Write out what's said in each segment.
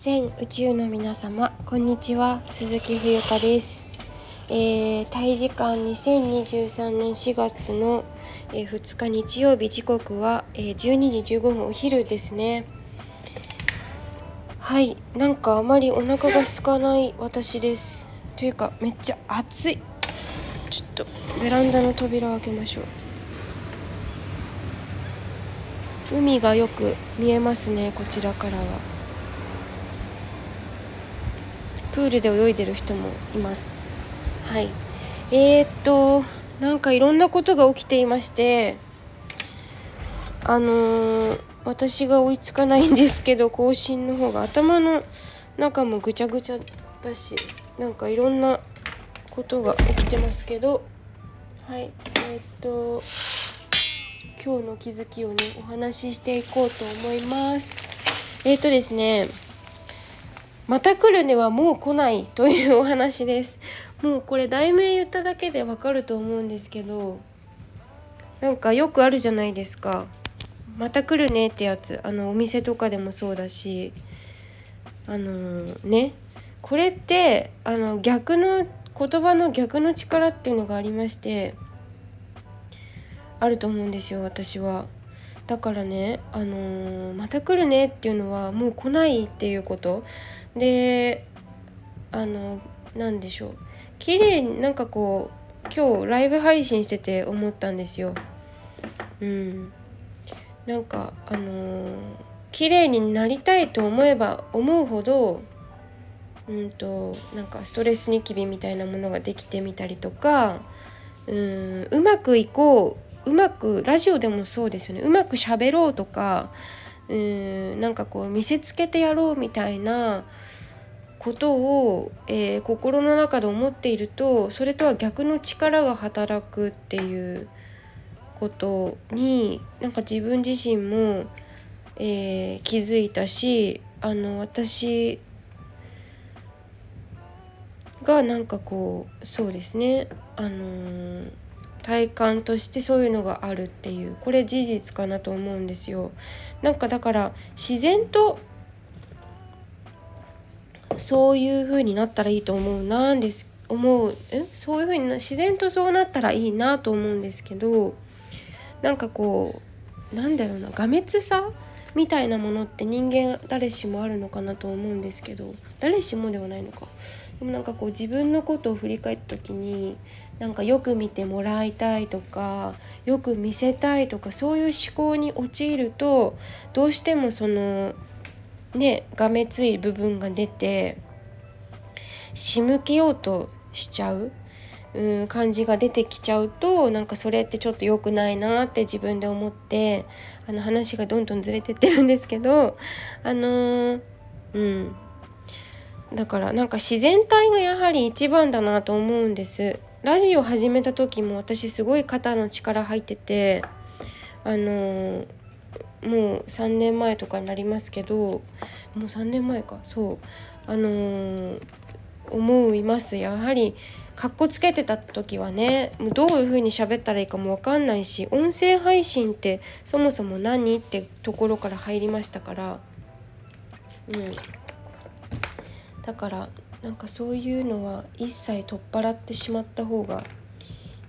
全宇宙の皆様こんにちは。鈴木冬香です、えー、タイ時間2023年4月の、えー2日日曜日時刻は、えー12時15分お昼ですね。はい。なんかあまりお腹が空かない私です。というかめっちゃ暑い。ちょっとベランダの扉を開けましょう。海がよく見えますねこちらからは。プールで泳いでる人もいます。はい。えー、っとなんかいろんなことが起きていましてあのー私が追いつかないんですけど更新の方が頭の中もぐちゃぐちゃだしなんかいろんなことが起きてますけどはい。えーっと今日の気づきをねお話ししていこうと思います。えーっとですねまた来るねはもう来ないというお話です。もうこれ題名言っただけでわかると思うんですけどなんかよくあるじゃないですか。また来るねってやつあのお店とかでもそうだしあのね。これってあの逆の言葉の逆の力っていうのがありましてあると思うんですよ私は。だからね、あのーまた来るねっていうのはもう来ないっていうこと。であのなんでしょう。綺麗になんかこう今日ライブ配信してて思ったんですよ。うん、なんかあのー綺麗になりたいと思えば思うほどうんとなんかストレスニキビみたいなものができてみたりとかうんうまくいこううまくラジオでもそうですよね。うまく喋ろうとかうんなんかこう見せつけてやろうみたいなことを、えー心の中で思っているとそれとは逆の力が働くっていうことになんか自分自身も、えー気づいたしあの私がなんかこうそうですね。あのー体感としてそういうのがあるっていうこれ事実かなと思うんですよ。なんかだから自然とそういう風になったらいいと思うなんです思うえ？そういう風にな自然とそうなったらいいなと思うんですけどなんかこうなんだろうながめつさみたいなものって人間誰しもあるのかなと思うんですけど誰しもではないのかでもなんかこう自分のことを振り返った時になんかよく見てもらいたいとかよく見せたいとかそういう思考に陥るとどうしてもそのねがめつい部分が出て仕向けようとしちゃう。うん、感じが出てきちゃうとなんかそれってちょっと良くないなって自分で思ってあの話がどんどんずれてってるんですけどあのーうんだからなんか自然体がやはり一番だなと思うんです。ラジオ始めた時も私すごい肩の力入っててあのもう3年前とかになりますけどもう3年前か。そう。あのー思います。やはりかっこつけてた時はねもうどういう風に喋ったらいいかも分かんないし音声配信ってそもそも何ってところから入りましたから。うん。だからなんかそういうのは一切取っ払ってしまった方が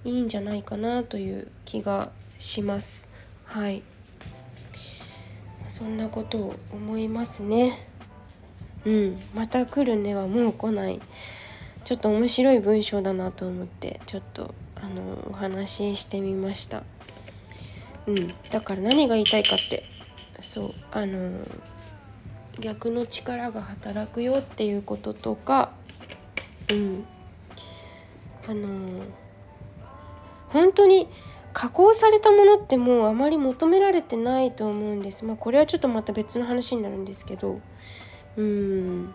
いいんじゃないかなという気がします。はい。そんなことを思いますね。うん。また来るねはもう来ない。ちょっと面白い文章だなと思ってちょっとあのお話ししてみました。うん。だから何が言いたいかってそうあの逆の力が働くよっていうこととかうん。あの本当に加工されたものってもうあまり求められてないと思うんです。まあこれはちょっとまた別の話になるんですけどうん。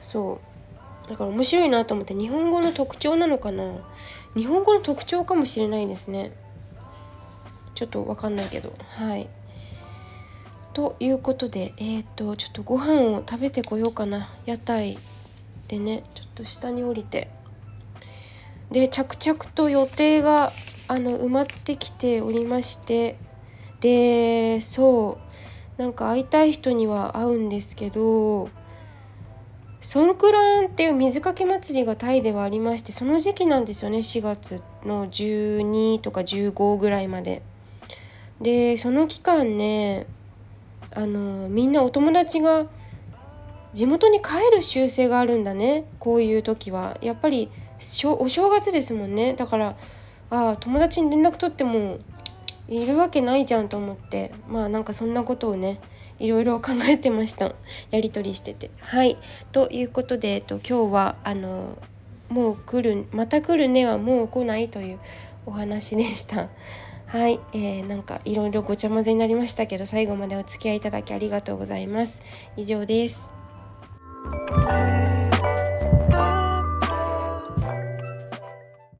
そう。だから面白いなと思って日本語の特徴なのかな。日本語の特徴かもしれないですね。ちょっとわかんないけど。はい。ということでえっ、とちょっとご飯を食べてこようかな。屋台でねちょっと下に降りて。で着々と予定があの埋まってきておりまして。でそうなんか会いたい人には会うんですけどソンクランっていう水かけ祭りがタイではありましてその時期なんですよね4月の12とか15ぐらいまで。でその期間ねあのみんなお友達が地元に帰る習性があるんだね。こういう時は。やっぱりお正月ですもんね。だからああ友達に連絡取ってもいるわけないじゃんと思って。まあなんかそんなことをねいろいろ考えてました。やり取りしてて。はい。ということで、えっと、今日はあのもう来るまた来るねはもう来ないというお話でした。はい、えー、なんかいろいろごちゃ混ぜになりましたけど最後までお付き合いいただきありがとうございます。以上です。